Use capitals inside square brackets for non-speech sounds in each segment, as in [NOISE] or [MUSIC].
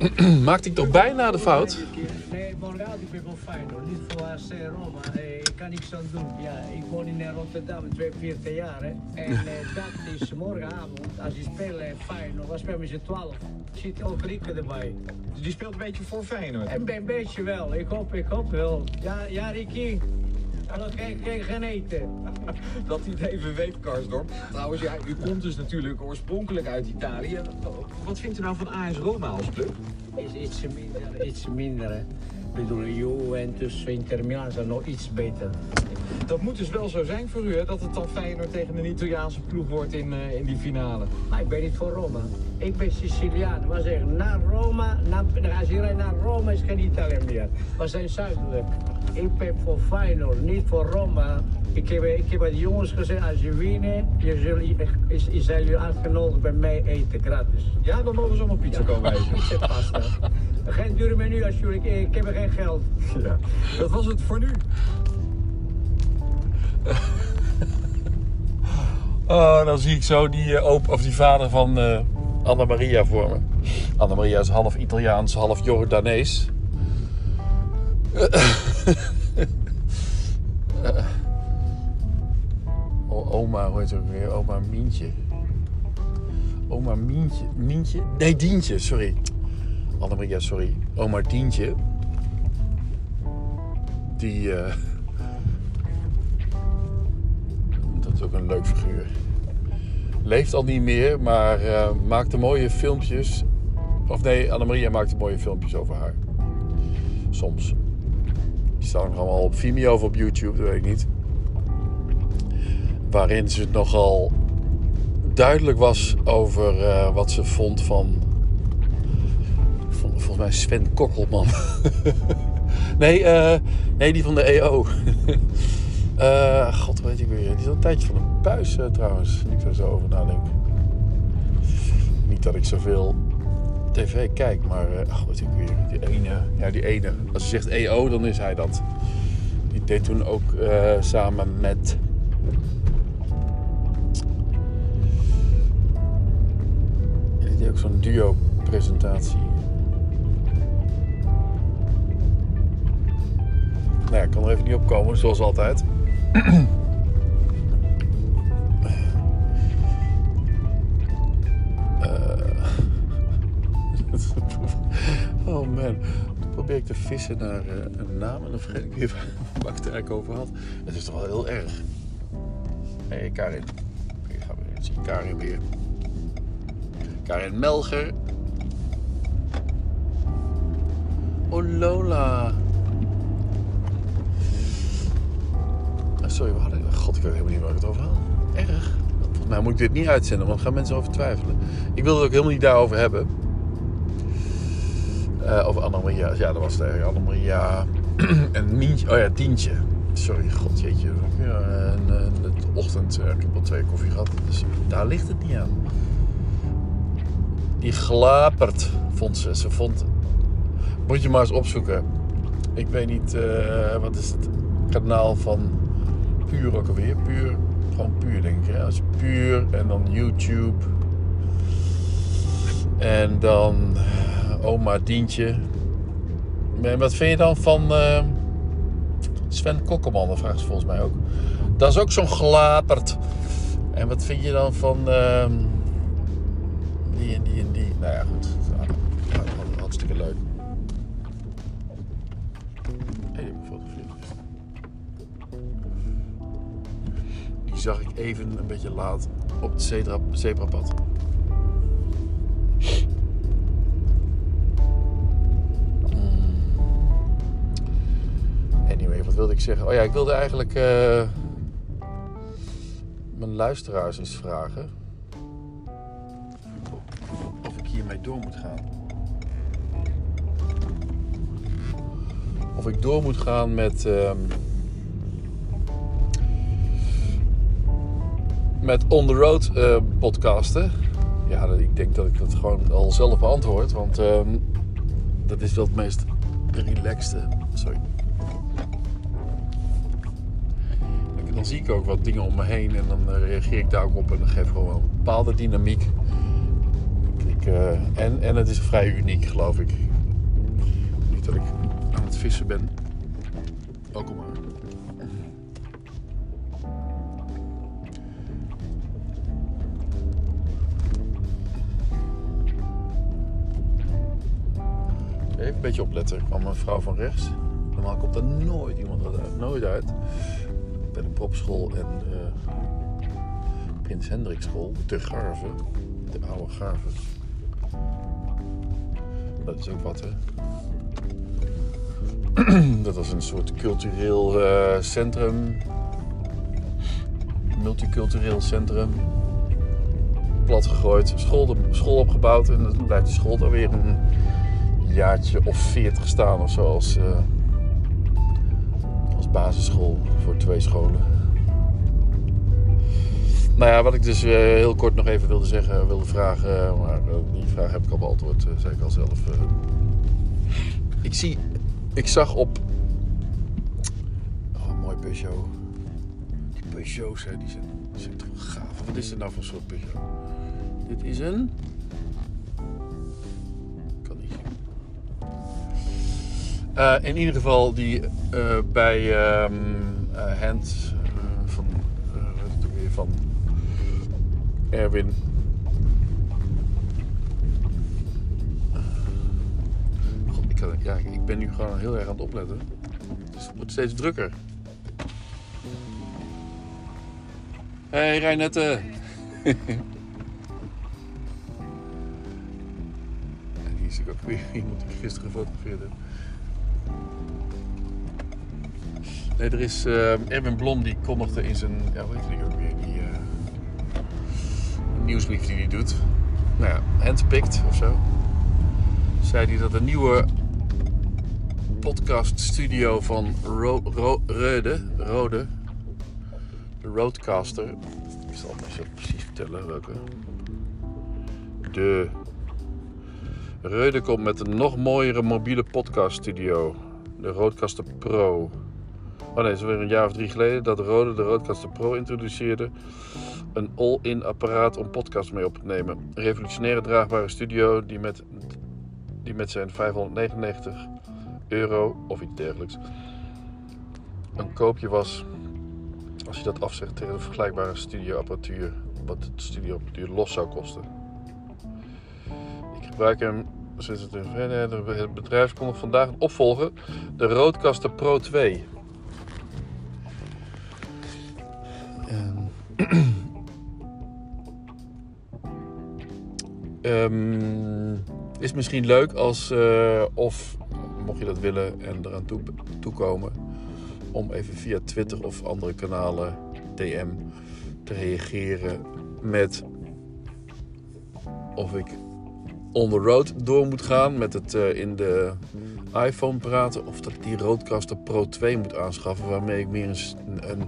[CLEARS THROAT] Maakte ik toch bijna de fout? Ja, ik woon in Rotterdam, 42 jaar. En dat is morgenavond, als je speelt Feyenoord, wat spelen we z'n 12? Zit ook Rieke erbij. Die speelt een beetje voor Feyenoord. En een beetje wel, ik hoop, ik hoop wel. Ja, ja Ricky. Hallo, kijk, kijk, gaan eten. [LAUGHS] Dat Karsdorp. Trouwens, ja, u komt dus natuurlijk oorspronkelijk uit Italië. Wat vindt u nou van AS Roma als club? Is iets minder, iets minder. Ik bedoel, Juventus, Inter Milan zijn nog iets beter. Dat moet dus wel zo zijn voor u, hè, dat het dan Feyenoord tegen een Italiaanse ploeg wordt in, eh, in die finale. Maar ik ben niet voor Roma. Ik ben Siciliaan. We zeggen, naar Roma, naar, als je rijdt naar Roma is geen Italië meer. We zijn zuidelijk. Ik ben voor Feyenoord, niet voor Roma. Ik heb, ik heb aan de jongens gezegd, als je winnen, je zult, is, is, zijn jullie uitgenodigd bij mij eten, gratis. Ja, dan mogen ze allemaal pizza komen [LAUGHS] eten. Pizza pasta. Geen dure menu alsjeblieft, ik, ik heb er geen geld. Ja. Dat was het voor nu. [LAUGHS] Oh, dan zie ik zo die, eh, op, of die vader van eh Anna Maria voor me. Anna Maria is half Italiaans, half Jordanees. [LAUGHS] O- oma, hoe heet ze ook weer? Oma Mientje. Oma Mientje. Mientje? Nee, Dientje, sorry. Anna Maria, sorry. Oma Dientje. Die. [LAUGHS] ook een leuk figuur. Leeft al niet meer, maar eh, maakte mooie filmpjes. Of nee, Annemaria maakte mooie filmpjes over haar. Soms. Die staan nog allemaal op Vimeo of op YouTube, dat weet ik niet. Waarin ze het nogal duidelijk was over eh, wat ze vond van. vol- Volgens mij Sven Kokkelman. [LAUGHS] nee, eh, nee, die van de EO. [LAUGHS] Eh, God, weet ik weer. Die is al een tijdje van een buis eh, trouwens. Nu ik zo over nadenk. Niet dat ik zoveel tv kijk, maar eh ach, weet ik weer. Die ene. Ja, die ene. Als je zegt EO, dan is hij dat. Die deed toen ook eh, samen met. Die deed ook zo'n duo-presentatie. Nou ja, ik kan er even niet op komen, zoals altijd. Eh. [LAUGHS] oh man. Toen probeer ik te vissen naar eh, een naam en dan vergeet ik weer [LAUGHS] waar ik het eigenlijk over had. Het is toch wel heel erg. Hé, hey, Karin. Ik ga weer zien. Karin weer. Karin Melger. Oh Lola. Sorry, we. God, ik weet helemaal niet waar ik het over had. Erg. Volgens mij moet ik dit niet uitzenden, want gaan mensen over twijfelen. Ik wilde het ook helemaal niet daarover hebben. Eh over Annemaria. Ja, dat was het eigenlijk. Annemaria [CLEARS THROAT] en Mientje. Oh ja, Dientje. Sorry, god jeetje. Ja, en, eh, de ochtend, eh, ik al twee koffie gehad. Dus daar ligt het niet aan. Die glapert, vond ze. Ze vond... Moet je maar eens opzoeken. Ik weet niet, eh, wat is het kanaal van Puur ook alweer? Puur, gewoon puur denk ik. Hè? Als puur en dan YouTube. En dan oma Dientje. En wat vind je dan van eh, Sven Kokkelman? Dat vraagt ze volgens mij ook. Dat is ook zo'n glapert. En wat vind je dan van ehm, die en die en die? Nou ja, goed. Hartstikke leuk. Zag ik even een beetje laat op het zebra, zebrapad. Hmm. Anyway, wat wilde ik zeggen? Oh ja, ik wilde eigenlijk eh, mijn luisteraars eens vragen of ik hiermee door moet gaan. Of ik door moet gaan met. ehm, met On The Road eh, podcasten. Ja, ik denk dat ik dat gewoon al zelf beantwoord. Want ehm, dat is wel het meest relaxte. Sorry. Dan zie ik ook wat dingen om me heen. En dan eh, reageer ik daar ook op. En dan geef gewoon een bepaalde dynamiek. Ik, eh, en, en het is vrij uniek, geloof ik. Niet dat ik aan het vissen ben. Ook al maar. Een beetje opletten. Ik kwam een vrouw van rechts. Normaal komt er nooit iemand uit. Nooit uit. Bij de propschool en uh, Prins Hendrikschool. De Garve. De oude Garve. Dat is ook wat, hè. [CLEARS THROAT] Dat was een soort cultureel uh, centrum. Multicultureel centrum. Plat gegooid. School, school opgebouwd. En dan blijft die school dan weer een jaartje of veertig staan of zo als, uh, als basisschool voor twee scholen. Nou ja, wat ik dus uh, heel kort nog even wilde zeggen, wilde vragen, maar uh, die vraag heb ik al beantwoord, zei ik al zelf. ik zie, ik zag op, oh mooi Peugeot. Die Peugeots, hè, die zijn, zijn toch gaaf. Wat is dit nou voor soort Peugeot? Dit is een Uh, in ieder geval die uh, bij um, Hand van, weer van Erwin. God, ik, ja, ik ben nu gewoon heel erg aan het opletten. Dus het wordt steeds drukker. Hey Reinette. hier zie ik ook weer iemand die gisteren gefotografeerd heb. Nee, er is uh, Erwin Blom die kondigde in zijn, ja, hoe heet die ook weer, die uh, nieuwsbrief die hij doet. Nou ja, handpicked of zo. Zei hij dat een nieuwe podcast studio van Ro Ro Rode, Rode, de Roadcaster. Ik zal het zo precies vertellen welke. De Reude komt met een nog mooiere mobiele podcast studio. De Roadcaster Pro. Oh nee, het is weer een jaar of drie geleden dat Rode de Roadcaster Pro introduceerde. Een all-in apparaat om podcasts mee op te nemen. Revolutionaire draagbare studio die met, die met zijn 599 euro of iets dergelijks een koopje was. Als je dat afzegt tegen de vergelijkbare studioapparatuur. Wat de studioapparatuur los zou kosten. Hem sinds het Het bedrijf kondigt vandaag een opvolger. De Roadcaster Pro 2. Um, [CLEARS THROAT] is misschien leuk als, uh, of mocht je dat willen en eraan toe, toekomen, om even via Twitter of andere kanalen DM te reageren met of ik on the road door moet gaan met het uh, in de iPhone praten of dat ik die Roadcaster Pro 2 moet aanschaffen waarmee ik meer een, een,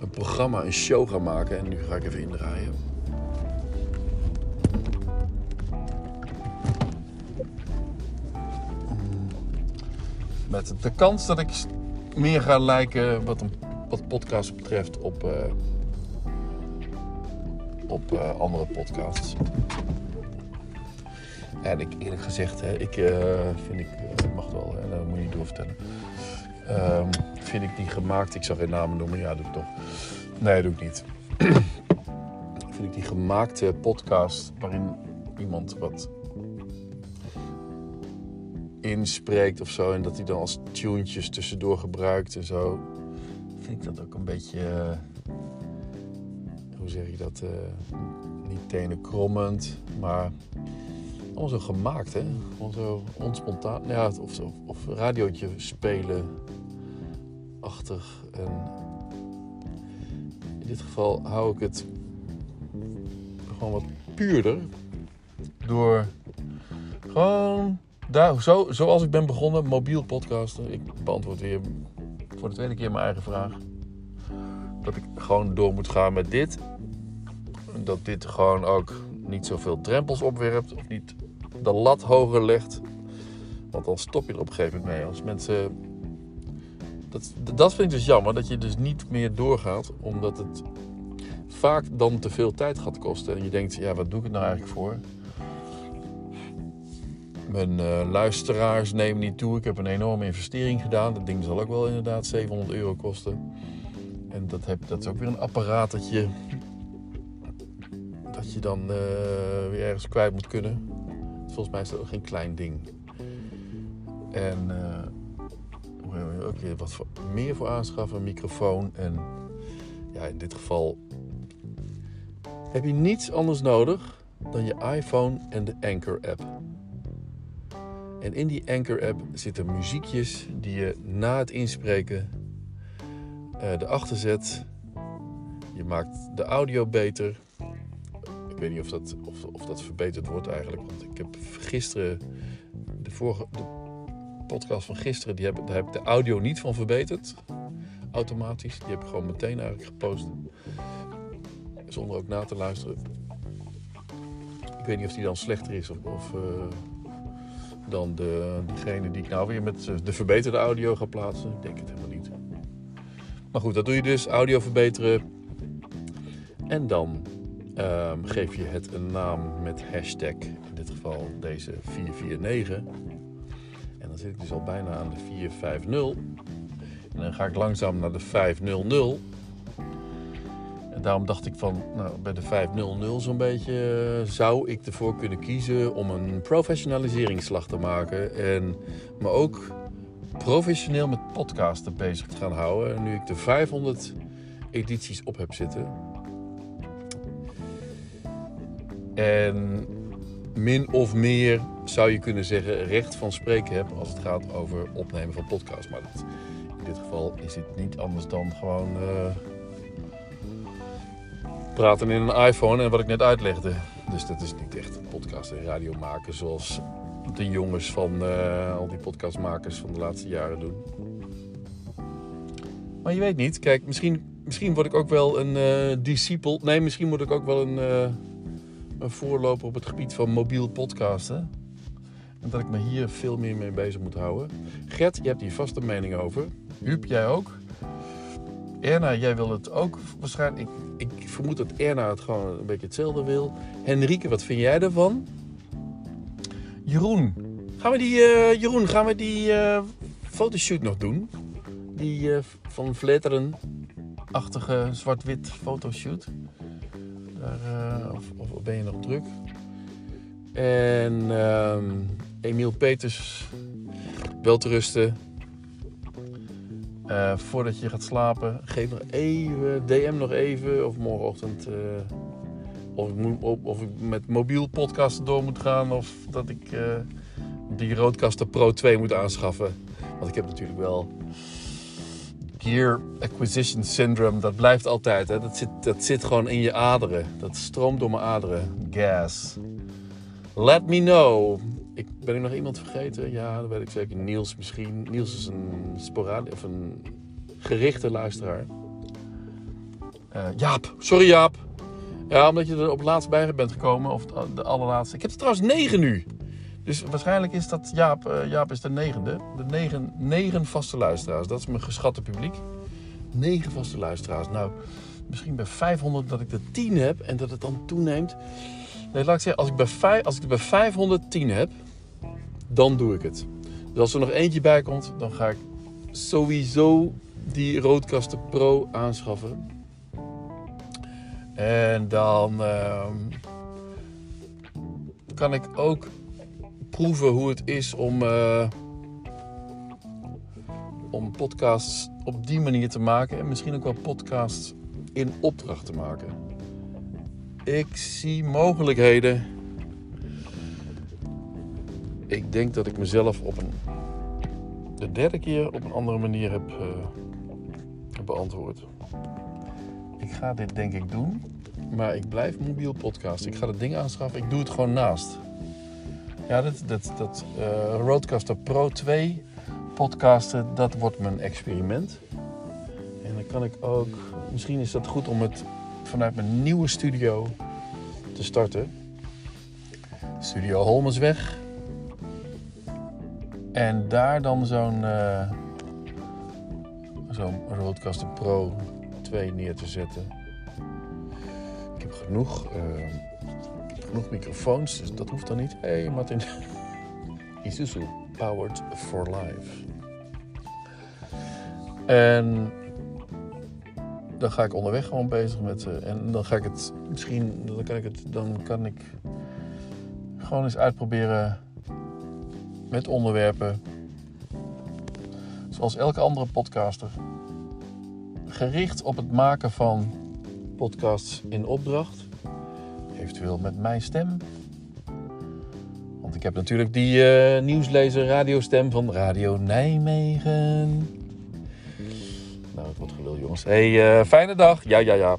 een programma, een show ga maken. En nu ga ik even indraaien. Met de kans dat ik meer ga lijken wat, een, wat podcast betreft op, uh, op uh, andere podcasts. En ik eerlijk gezegd, hè, ik uh, vind ik, ik mag het wel, en dat moet je niet doorvertellen. Um, vind ik die gemaakt, ik zal geen namen noemen, ja, doe ik toch. Nee, doe ik niet. [CLEARS THROAT] vind ik die gemaakte podcast waarin iemand wat inspreekt of zo. En dat hij dan als tunetjes tussendoor gebruikt en zo. Vind ik dat ook een beetje. Uh, hoe zeg je dat? Uh, niet tenen krommend, maar. Allemaal zo gemaakt, hè? Gewoon zo onspontaan. Ja, of, zo, of radiootje spelen. Achtig. En in dit geval hou ik het gewoon wat puurder. Door gewoon daar, zo, zoals ik ben begonnen, mobiel podcasten. Ik beantwoord weer voor de tweede keer mijn eigen vraag. Dat ik gewoon door moet gaan met dit. Dat dit gewoon ook niet zoveel drempels opwerpt. Of niet de lat hoger legt. Want dan stop je er op een gegeven moment mee. Als mensen. Dat, dat vind ik dus jammer. Dat je dus niet meer doorgaat. Omdat het vaak dan te veel tijd gaat kosten. En je denkt, ja, wat doe ik nou eigenlijk voor? Mijn eh, luisteraars nemen niet toe. Ik heb een enorme investering gedaan. Dat ding zal ook wel inderdaad 700 euro kosten. En dat, heb, dat is ook weer een apparaat dat je, dat je dan eh, weer ergens kwijt moet kunnen. Volgens mij is dat ook geen klein ding. En uh, ook wat voor, meer voor aanschaffen, een microfoon. En ja, in dit geval heb je niets anders nodig dan je iPhone en de Anchor app. En in die Anchor app zitten muziekjes die je na het inspreken uh, erachter zet. Je maakt de audio beter. Weet niet of dat, of, of dat verbeterd wordt eigenlijk. Want ik heb gisteren de vorige de podcast van gisteren, die heb, daar heb ik de audio niet van verbeterd. Automatisch. Die heb ik gewoon meteen eigenlijk gepost. Zonder ook na te luisteren. Ik weet niet of die dan slechter is of, of uh, dan de, degene die ik nou weer met de verbeterde audio ga plaatsen. Ik denk het helemaal niet. Maar goed, dat doe je dus. Audio verbeteren. En dan um, geef je het een naam met hashtag. In dit geval deze 449. En dan zit ik dus al bijna aan de 450. En dan ga ik langzaam naar de 500. En daarom dacht ik van, nou, bij de 500 zo'n beetje uh, zou ik ervoor kunnen kiezen om een professionaliseringsslag te maken. En me ook professioneel met podcasten bezig te gaan houden. En nu ik de 500 edities op heb zitten. En min of meer zou je kunnen zeggen recht van spreken heb als het gaat over opnemen van podcasts. Maar dat, in dit geval is het niet anders dan gewoon uh, praten in een iPhone en wat ik net uitlegde. Dus dat is niet echt een podcast en radio maken zoals de jongens van uh, al die podcastmakers van de laatste jaren doen. Maar je weet niet. Kijk, misschien, misschien word ik ook wel een uh, discipel. Nee, misschien word ik ook wel een, een voorloper op het gebied van mobiel podcasten. En dat ik me hier veel meer mee bezig moet houden. Gert, je hebt hier vast een mening over. Huub, jij ook? Erna, jij wil het ook waarschijnlijk. Ik, ik vermoed dat Erna het gewoon een beetje hetzelfde wil. Henrike, wat vind jij ervan? Jeroen, gaan we die, uh, Jeroen, gaan we die uh, fotoshoot nog doen? Die uh, van Vletteren-achtige zwart-wit fotoshoot. Daar, of, of, ben je nog druk? En ehm, Emiel Peters, wel te rusten. voordat je gaat slapen, geef nog even, DM nog even. Of morgenochtend of ik, moet, of ik met mobiel podcasten door moet gaan. Of dat ik die Roadcaster Pro 2 moet aanschaffen. Want ik heb natuurlijk wel Gear Acquisition Syndrome. Dat blijft altijd. Hè? Dat, zit, dat zit gewoon in je aderen. Dat stroomt door mijn aderen. Gas. Let me know. Ik, ben ik nog iemand vergeten? Ja, dat weet ik zeker. Niels misschien. Niels is een sporadisch of een gerichte luisteraar. Uh, Jaap. Sorry Jaap. Ja, omdat je er op laatst bij bent gekomen. Of de allerlaatste. Ik heb er trouwens negen nu. Dus waarschijnlijk is dat Jaap. Uh, Jaap is de negende. De negen, negen vaste luisteraars. Dat is mijn geschatte publiek. Negen vaste luisteraars. Nou, misschien bij 500 dat ik er 10 heb. En dat het dan toeneemt. Nee, laat ik zeggen. Als ik bij, vijf, als ik er bij 510 heb. Dan doe ik het. Dus als er nog eentje bij komt. Dan ga ik sowieso die Roadcaster Pro aanschaffen. En dan uh, kan ik ook proeven hoe het is om, uh, om podcasts op die manier te maken. En misschien ook wel podcasts in opdracht te maken. Ik zie mogelijkheden. Ik denk dat ik mezelf op een de derde keer op een andere manier heb, heb beantwoord. Ik ga dit denk ik doen. Maar ik blijf mobiel podcast. Ik ga het ding aanschaffen. Ik doe het gewoon naast. Ja, dat, dat, dat uh, Roadcaster Pro 2 podcasten, dat wordt mijn experiment. En dan kan ik ook... Misschien is dat goed om het vanuit mijn nieuwe studio te starten. Studio Holmensweg. En daar dan zo'n... Uh, zo'n Roadcaster Pro 2 neer te zetten. Ik heb genoeg, uh, genoeg microfoons, dus dat hoeft dan niet. Hey Martin. [LAUGHS] Isuzu Powered for Life. En dan ga ik onderweg gewoon bezig met. eh, en dan ga ik het misschien. Dan kan ik het. Dan kan ik gewoon eens uitproberen met onderwerpen. Zoals elke andere podcaster. Gericht op het maken van podcasts in opdracht. Eventueel met mijn stem. Want ik heb natuurlijk die eh, nieuwslezer radiostem van Radio Nijmegen. Nou, het wordt gelul jongens. Hey, eh, fijne dag. Ja, ja, ja.